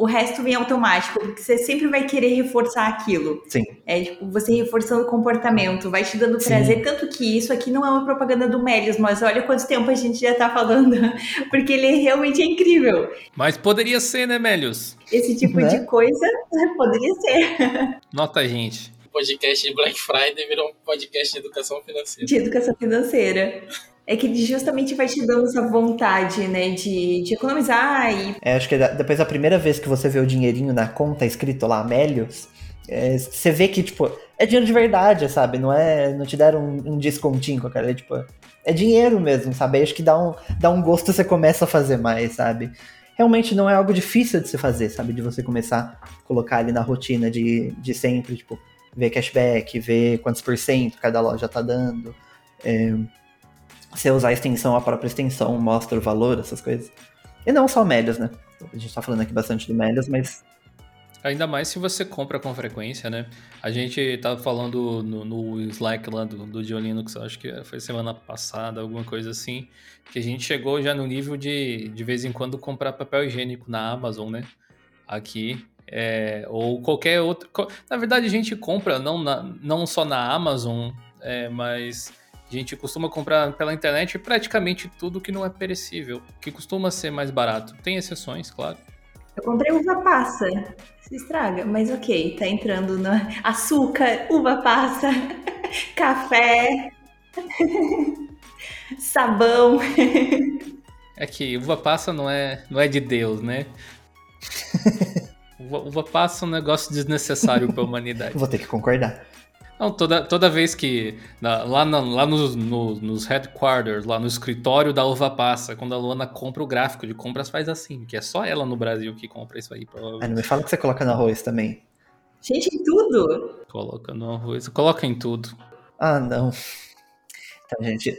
o resto vem automático, porque você sempre vai querer reforçar aquilo. Sim. É tipo, você reforçando o comportamento, vai te dando prazer, Sim. tanto que isso aqui não é uma propaganda do Melios, mas olha quanto tempo a gente já tá falando, porque ele realmente é incrível. Mas poderia ser, né, Melios? Esse tipo né? de coisa poderia ser. Nota, gente. podcast de Black Friday virou um podcast de educação financeira. De educação financeira é que justamente vai te dando essa vontade, né, de, de economizar e... É, acho que depois da primeira vez que você vê o dinheirinho na conta escrito lá, Amélios, é, você vê que, tipo, é dinheiro de verdade, sabe? Não é, não te deram um, um descontinho com aquela, tipo, é dinheiro mesmo, sabe? Acho que dá um, dá um gosto você começa a fazer mais, sabe? Realmente não é algo difícil de se fazer, sabe? De você começar a colocar ali na rotina de, de sempre, tipo, ver cashback, ver quantos por cento cada loja tá dando. É, você usar a extensão, a própria extensão mostra o valor, essas coisas. E não só Melios, né? A gente tá falando aqui bastante do Melios, mas. Ainda mais se você compra com frequência, né? A gente tava falando no, no Slack lá do, do Linux, acho que foi semana passada, alguma coisa assim, que a gente chegou já no nível de, de vez em quando, comprar papel higiênico na Amazon, né? Aqui. É, ou qualquer outro. Na verdade, a gente compra não, na, não só na Amazon, é, mas a gente costuma comprar pela internet praticamente tudo que não é perecível, que costuma ser mais barato. Tem exceções, claro. Eu comprei uva passa. Se estraga, mas ok, tá entrando no açúcar, uva passa, café, sabão. É que uva passa não é, não é de Deus, né? uva, uva passa é um negócio desnecessário para a humanidade. Vou ter que concordar. Não, toda, toda vez que. Na, lá na, lá nos, no, nos headquarters, lá no escritório da Uva Passa, quando a Luana compra o gráfico de compras, faz assim, que é só ela no Brasil que compra isso aí. Ah, não me fala que você coloca no arroz também. Gente, em tudo! Coloca no arroz, coloca em tudo. Ah, não. Então, gente,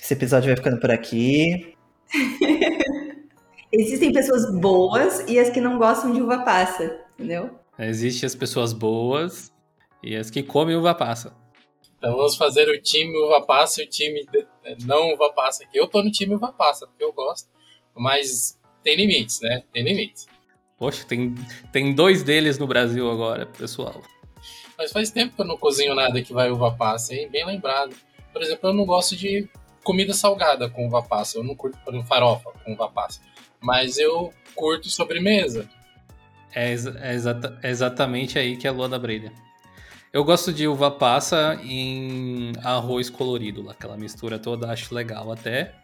esse episódio vai ficando por aqui. Existem pessoas boas e as que não gostam de uva passa, entendeu? Existem as pessoas boas e as que comem uva passa. Então vamos fazer o time uva passa e o time não uva passa aqui. Eu tô no time uva passa, porque eu gosto. Mas tem limites, né? Tem limites. Poxa, tem, tem dois deles no Brasil agora, pessoal. Mas faz tempo que eu não cozinho nada que vai uva passa, hein? Bem lembrado. Por exemplo, eu não gosto de comida salgada com uva passa. Eu não curto, por exemplo, farofa com uva passa. Mas eu curto sobremesa. É, é, exata, é exatamente aí que a Luana brilha. Eu gosto de uva passa em arroz colorido, aquela mistura toda, acho legal até.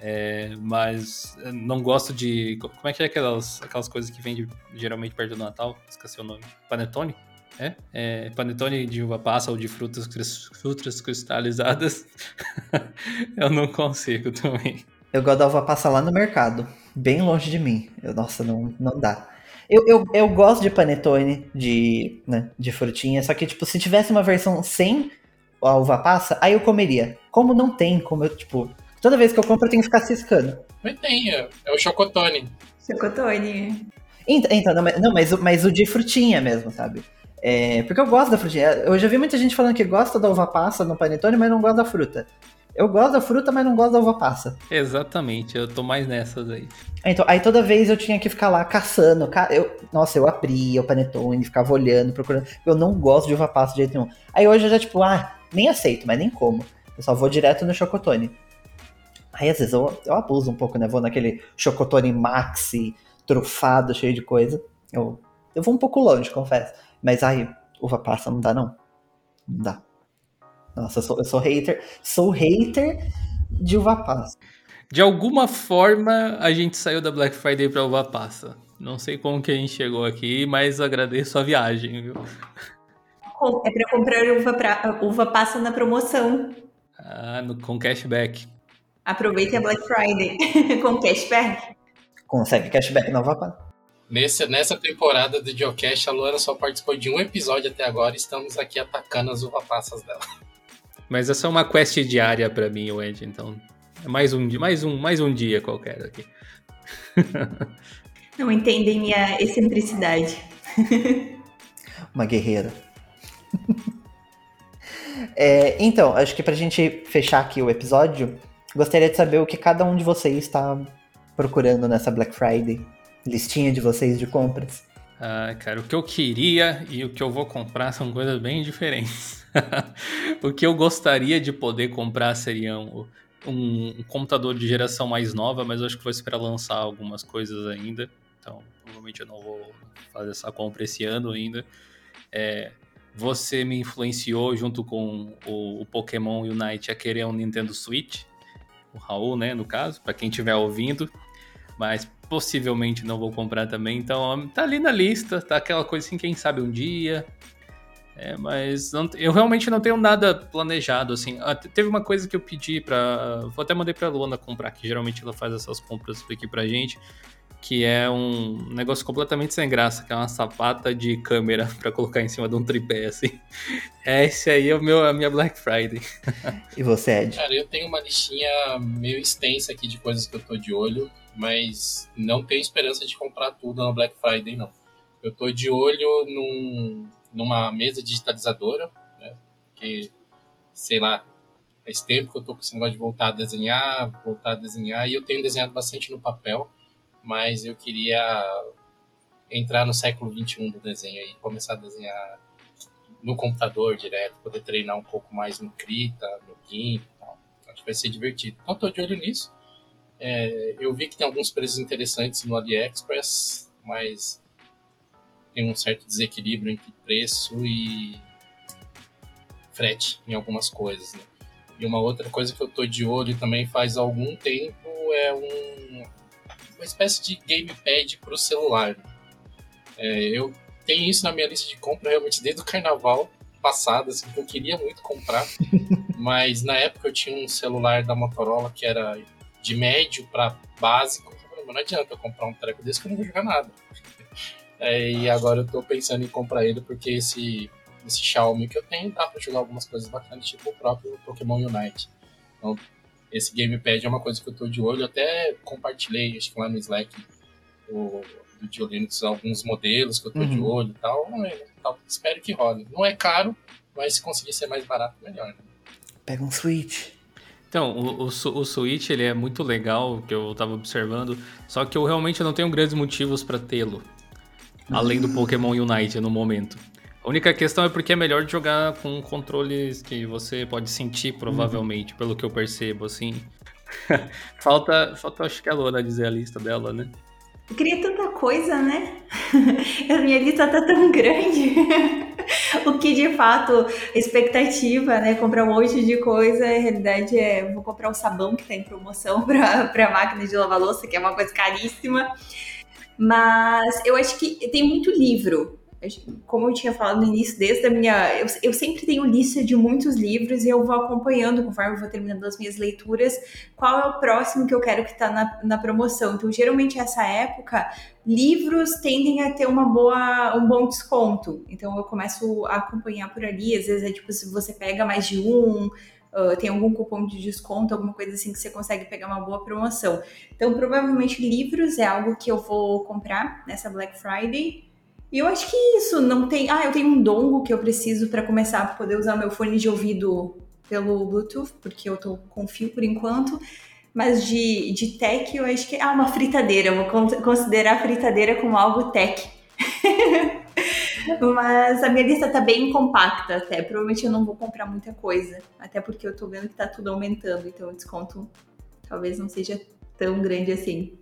É, mas não gosto de. Como é que é aquelas, aquelas coisas que vende geralmente perto do Natal? Esqueci o nome. Panetone? É? é panetone de uva passa ou de frutas, frutas cristalizadas. eu não consigo também. Eu gosto da uva passa lá no mercado, bem longe de mim. Eu, nossa, não, não dá. Eu, eu, eu gosto de panetone de, né, de frutinha, só que, tipo, se tivesse uma versão sem a uva passa, aí eu comeria. Como não tem, como eu, tipo, toda vez que eu compro eu tenho que ficar ciscando. Mas tem, é, o chocotone. Chocotone. Então, então não, mas, não, mas, mas o de frutinha mesmo, sabe? É, porque eu gosto da frutinha. Eu já vi muita gente falando que gosta da uva passa no panetone, mas não gosta da fruta. Eu gosto da fruta, mas não gosto da uva passa. Exatamente, eu tô mais nessas aí. Então, aí toda vez eu tinha que ficar lá caçando. Eu, nossa, eu abria o panetone, ficava olhando, procurando. Eu não gosto de uva passa de jeito nenhum. Aí hoje eu já, tipo, ah, nem aceito, mas nem como. Eu só vou direto no chocotone. Aí às vezes eu, eu abuso um pouco, né? Vou naquele chocotone maxi, trufado, cheio de coisa. Eu, eu vou um pouco longe, confesso. Mas aí, uva passa não dá, não. Não dá. Nossa, eu sou, eu sou hater. Sou hater de uva passa. De alguma forma, a gente saiu da Black Friday pra uva passa. Não sei como que a gente chegou aqui, mas agradeço a viagem, viu? É para comprar uva, pra, uva passa na promoção. Ah, no, com cashback. Aproveite a Black Friday com cashback. Consegue cashback na uva passa. Nesse, nessa temporada do Geocache, a Luana só participou de um episódio até agora e estamos aqui atacando as uva passas dela. Mas essa é uma quest diária para mim, Wendy, então é mais um, mais um, mais um dia qualquer aqui. Não entendem minha excentricidade. Uma guerreira. é, então, acho que pra gente fechar aqui o episódio, gostaria de saber o que cada um de vocês está procurando nessa Black Friday. Listinha de vocês de compras. Ah, cara, o que eu queria e o que eu vou comprar são coisas bem diferentes. o que eu gostaria de poder comprar seria um, um, computador de geração mais nova, mas eu acho que vou esperar lançar algumas coisas ainda. Então, provavelmente eu não vou fazer essa compra esse ano ainda. É, você me influenciou junto com o, o, Pokémon Unite a querer um Nintendo Switch. O Raul, né, no caso, para quem estiver ouvindo. Mas possivelmente não vou comprar também. Então, tá ali na lista, tá aquela coisa assim, quem sabe um dia. É, mas não, eu realmente não tenho nada planejado, assim. Ah, teve uma coisa que eu pedi pra. Vou até mandei pra Luana comprar, que geralmente ela faz essas compras aqui pra gente. Que é um negócio completamente sem graça, que é uma sapata de câmera para colocar em cima de um tripé, assim. Esse aí é o meu, a minha Black Friday. e você, Ed? Cara, eu tenho uma listinha meio extensa aqui de coisas que eu tô de olho mas não tenho esperança de comprar tudo na Black Friday, não. Eu tô de olho num, numa mesa digitalizadora, né? Que, sei lá, faz tempo que eu tô com esse negócio de voltar a desenhar, voltar a desenhar, e eu tenho desenhado bastante no papel, mas eu queria entrar no século XXI do desenho e começar a desenhar no computador direto, poder treinar um pouco mais no Krita, no GIMP tal. Acho que vai ser divertido. Então, tô de olho nisso. É, eu vi que tem alguns preços interessantes no AliExpress, mas tem um certo desequilíbrio entre preço e frete em algumas coisas. Né? E uma outra coisa que eu tô de olho também faz algum tempo é um, uma espécie de gamepad para o celular. É, eu tenho isso na minha lista de compra realmente desde o carnaval passado, assim, que eu queria muito comprar. mas na época eu tinha um celular da Motorola que era de médio para básico, não adianta eu comprar um treco desse que eu não vou jogar nada. É, e agora eu tô pensando em comprar ele porque esse, esse Xiaomi que eu tenho dá pra jogar algumas coisas bacanas, tipo o próprio Pokémon Unite. Então, esse gamepad é uma coisa que eu tô de olho. Eu até compartilhei, acho que lá no Slack, o, do Diolinux, alguns modelos que eu tô uhum. de olho e tal. tal. Espero que role. Não é caro, mas se conseguir ser mais barato, melhor. Né? Pega um Switch. Então, o, o, o Switch ele é muito legal, que eu tava observando, só que eu realmente não tenho grandes motivos para tê-lo. Além do Pokémon Unite no momento. A única questão é porque é melhor jogar com controles que você pode sentir, provavelmente, uhum. pelo que eu percebo, assim. falta, falta, acho que a Lona dizer a lista dela, né? Eu queria tanta coisa, né? a minha lista tá tão grande. o que de fato, expectativa, né? Comprar um monte de coisa, a realidade é vou comprar o sabão que tá em promoção para a máquina de lavar louça, que é uma coisa caríssima. Mas eu acho que tem muito livro como eu tinha falado no início, desde a minha. Eu, eu, sempre tenho lista de muitos livros e eu vou acompanhando, conforme eu vou terminando as minhas leituras, qual é o próximo que eu quero que está na, na promoção. Então, geralmente, essa época, livros tendem a ter uma boa, um bom desconto. Então, eu começo a acompanhar por ali. Às vezes é tipo, se você pega mais de um, uh, tem algum cupom de desconto, alguma coisa assim que você consegue pegar uma boa promoção. Então, provavelmente livros é algo que eu vou comprar nessa Black Friday. E eu acho que isso não tem. Ah, eu tenho um dongo que eu preciso para começar a poder usar meu fone de ouvido pelo Bluetooth, porque eu tô com fio por enquanto. Mas de, de tech, eu acho que. Ah, uma fritadeira. Eu vou considerar a fritadeira como algo tech. Mas a minha lista tá bem compacta até. Provavelmente eu não vou comprar muita coisa. Até porque eu tô vendo que tá tudo aumentando. Então o desconto talvez não seja tão grande assim.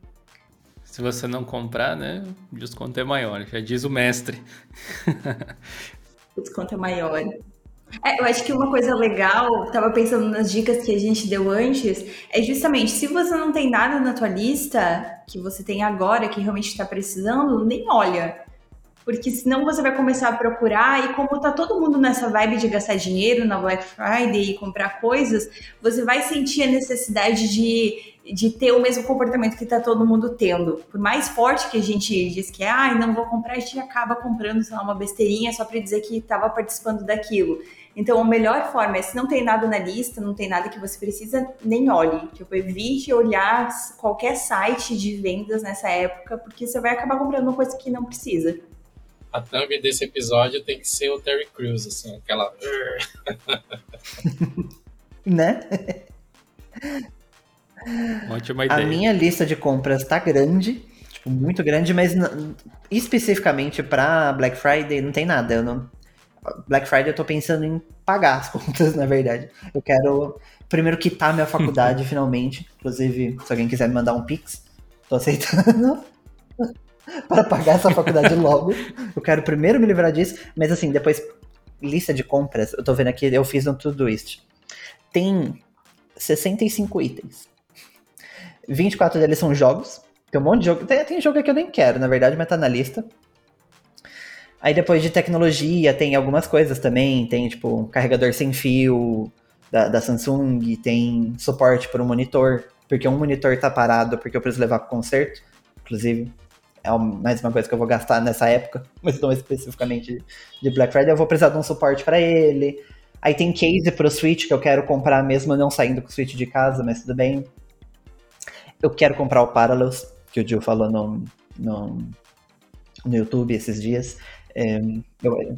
Se você não comprar, né? O desconto é maior. Já diz o mestre. o desconto é maior. É, eu acho que uma coisa legal, tava pensando nas dicas que a gente deu antes, é justamente se você não tem nada na tua lista que você tem agora que realmente está precisando, nem olha. Porque senão você vai começar a procurar e como tá todo mundo nessa vibe de gastar dinheiro na Black Friday e comprar coisas, você vai sentir a necessidade de, de ter o mesmo comportamento que tá todo mundo tendo. Por mais forte que a gente diz que, ah, não vou comprar, a gente acaba comprando, sei lá, uma besteirinha só para dizer que estava participando daquilo. Então, a melhor forma é, se não tem nada na lista, não tem nada que você precisa, nem olhe. Tipo, evite olhar qualquer site de vendas nessa época, porque você vai acabar comprando uma coisa que não precisa. A thumb desse episódio tem que ser o Terry Crews, assim, aquela... né? Ótima ideia. A minha lista de compras tá grande, tipo, muito grande, mas especificamente para Black Friday não tem nada. Eu não, Black Friday eu tô pensando em pagar as contas, na verdade. Eu quero primeiro quitar minha faculdade finalmente. Inclusive, se alguém quiser me mandar um Pix, tô aceitando. para pagar essa faculdade logo. Eu quero primeiro me livrar disso, mas assim, depois lista de compras, eu tô vendo aqui, eu fiz no Todoist. Tem 65 itens. 24 deles são jogos. Tem um monte de jogo. Tem, tem jogo que eu nem quero, na verdade, mas tá na lista. Aí depois de tecnologia, tem algumas coisas também. Tem, tipo, um carregador sem fio da, da Samsung, tem suporte para um monitor, porque um monitor tá parado porque eu preciso levar para conserto. Inclusive, é mais uma coisa que eu vou gastar nessa época, mas não especificamente de Black Friday. Eu vou precisar de um suporte para ele. Aí tem case pro Switch que eu quero comprar mesmo não saindo com o Switch de casa, mas tudo bem. Eu quero comprar o Parallels, que o Gil falou no, no, no YouTube esses dias. É, eu,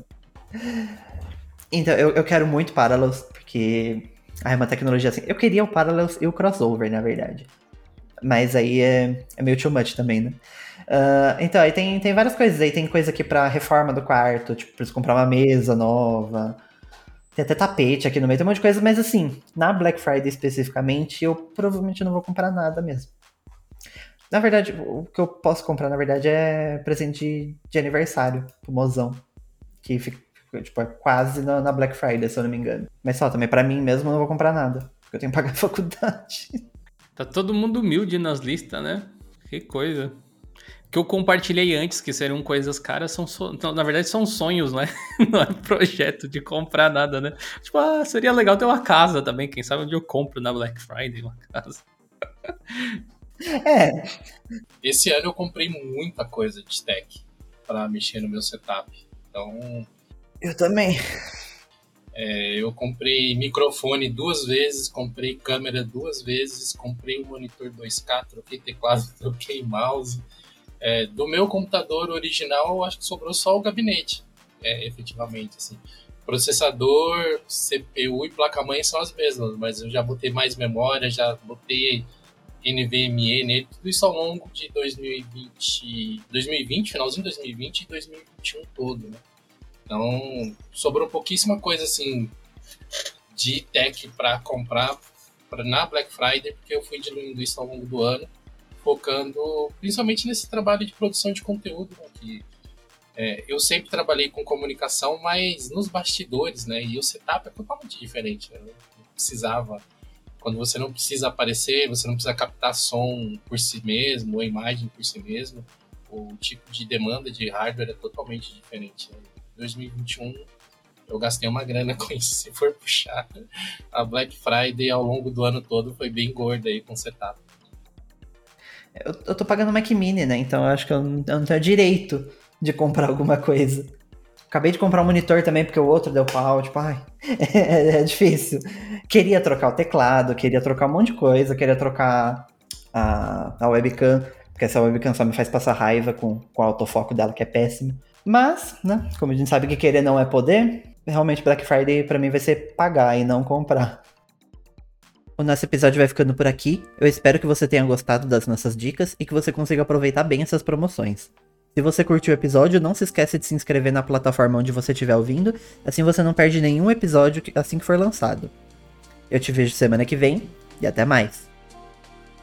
então, eu, eu quero muito Parallels, porque ah, é uma tecnologia assim. Eu queria o Parallels e o Crossover, na verdade. Mas aí é, é meio too much também, né? Uh, então, aí tem, tem várias coisas. Aí tem coisa aqui pra reforma do quarto, tipo, preciso comprar uma mesa nova. Tem até tapete aqui no meio, tem um monte de coisa, mas assim, na Black Friday especificamente, eu provavelmente não vou comprar nada mesmo. Na verdade, o que eu posso comprar, na verdade, é presente de, de aniversário pro mozão. Que fica, tipo, é quase na, na, Black Friday, se eu não me engano. Mas só, também para mim mesmo eu não vou comprar nada. Porque eu tenho que pagar a faculdade. Tá todo mundo humilde nas listas, né? Que coisa. que eu compartilhei antes, que seriam coisas caras, são so... na verdade são sonhos, né? Não é projeto de comprar nada, né? Tipo, ah, seria legal ter uma casa também. Quem sabe onde eu compro na Black Friday uma casa. É. Esse ano eu comprei muita coisa de tech para mexer no meu setup. Então. Eu também. É, eu comprei microfone duas vezes, comprei câmera duas vezes, comprei um monitor 2K, troquei teclado, troquei mouse. É, do meu computador original, eu acho que sobrou só o gabinete, é, efetivamente. Assim. Processador, CPU e placa-mãe são as mesmas, mas eu já botei mais memória, já botei NVMe nele, tudo isso ao longo de 2020, 2020, finalzinho de 2020 e 2021 todo, né? Então, sobrou pouquíssima coisa assim de tech para comprar pra, na Black Friday, porque eu fui diluindo isso ao longo do ano, focando principalmente nesse trabalho de produção de conteúdo, né, que é, eu sempre trabalhei com comunicação, mas nos bastidores, né? E o setup é totalmente diferente. Né? Eu precisava quando você não precisa aparecer, você não precisa captar som por si mesmo, ou imagem por si mesmo, o tipo de demanda de hardware é totalmente diferente. Em 2021 eu gastei uma grana com isso. Se for puxar, a Black Friday ao longo do ano todo foi bem gorda aí com setup. Eu, eu tô pagando Mac Mini, né? Então eu acho que eu não, eu não tenho direito de comprar alguma coisa. Acabei de comprar um monitor também porque o outro deu pau, tipo, ai, é, é difícil. Queria trocar o teclado, queria trocar um monte de coisa, queria trocar a, a webcam, porque essa webcam só me faz passar raiva com, com o autofoco dela, que é péssimo. Mas, né, como a gente sabe que querer não é poder, realmente Black Friday para mim vai ser pagar e não comprar. O nosso episódio vai ficando por aqui. Eu espero que você tenha gostado das nossas dicas e que você consiga aproveitar bem essas promoções. Se você curtiu o episódio, não se esqueça de se inscrever na plataforma onde você estiver ouvindo, assim você não perde nenhum episódio assim que for lançado. Eu te vejo semana que vem e até mais.